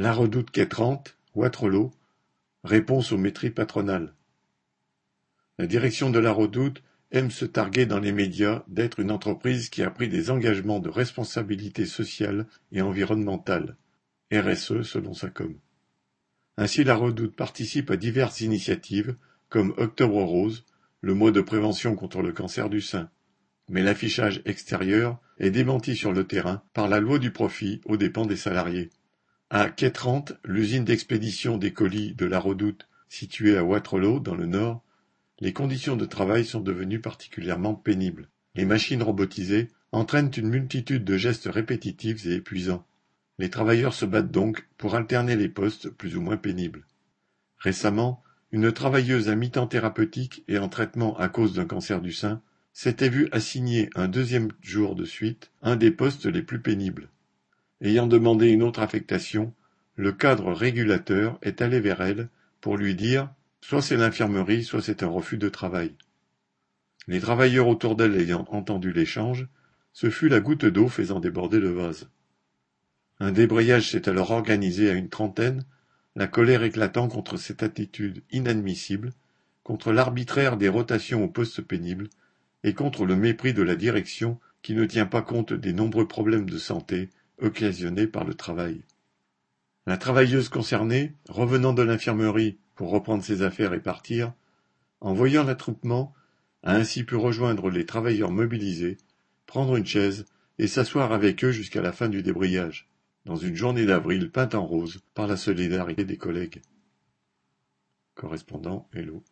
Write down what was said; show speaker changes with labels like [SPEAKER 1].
[SPEAKER 1] La Redoute quai Trente, Wattrelos, réponse aux mépris patronales. La direction de la Redoute aime se targuer dans les médias d'être une entreprise qui a pris des engagements de responsabilité sociale et environnementale, RSE selon sa com. Ainsi la Redoute participe à diverses initiatives comme Octobre Rose, le mois de prévention contre le cancer du sein. Mais l'affichage extérieur est démenti sur le terrain par la loi du profit aux dépens des salariés. À quai l'usine d'expédition des colis de la Redoute, située à Waterloo, dans le Nord, les conditions de travail sont devenues particulièrement pénibles. Les machines robotisées entraînent une multitude de gestes répétitifs et épuisants. Les travailleurs se battent donc pour alterner les postes plus ou moins pénibles. Récemment, une travailleuse à mi-temps thérapeutique et en traitement à cause d'un cancer du sein s'était vue assigner un deuxième jour de suite un des postes les plus pénibles. Ayant demandé une autre affectation, le cadre régulateur est allé vers elle pour lui dire soit c'est l'infirmerie, soit c'est un refus de travail. Les travailleurs autour d'elle ayant entendu l'échange, ce fut la goutte d'eau faisant déborder le vase. Un débrayage s'est alors organisé à une trentaine, la colère éclatant contre cette attitude inadmissible, contre l'arbitraire des rotations aux postes pénibles, et contre le mépris de la direction qui ne tient pas compte des nombreux problèmes de santé occasionnée par le travail. La travailleuse concernée, revenant de l'infirmerie pour reprendre ses affaires et partir, en voyant l'attroupement, a ainsi pu rejoindre les travailleurs mobilisés, prendre une chaise et s'asseoir avec eux jusqu'à la fin du débrayage, dans une journée d'avril peinte en rose par la solidarité des collègues. Correspondant Hello.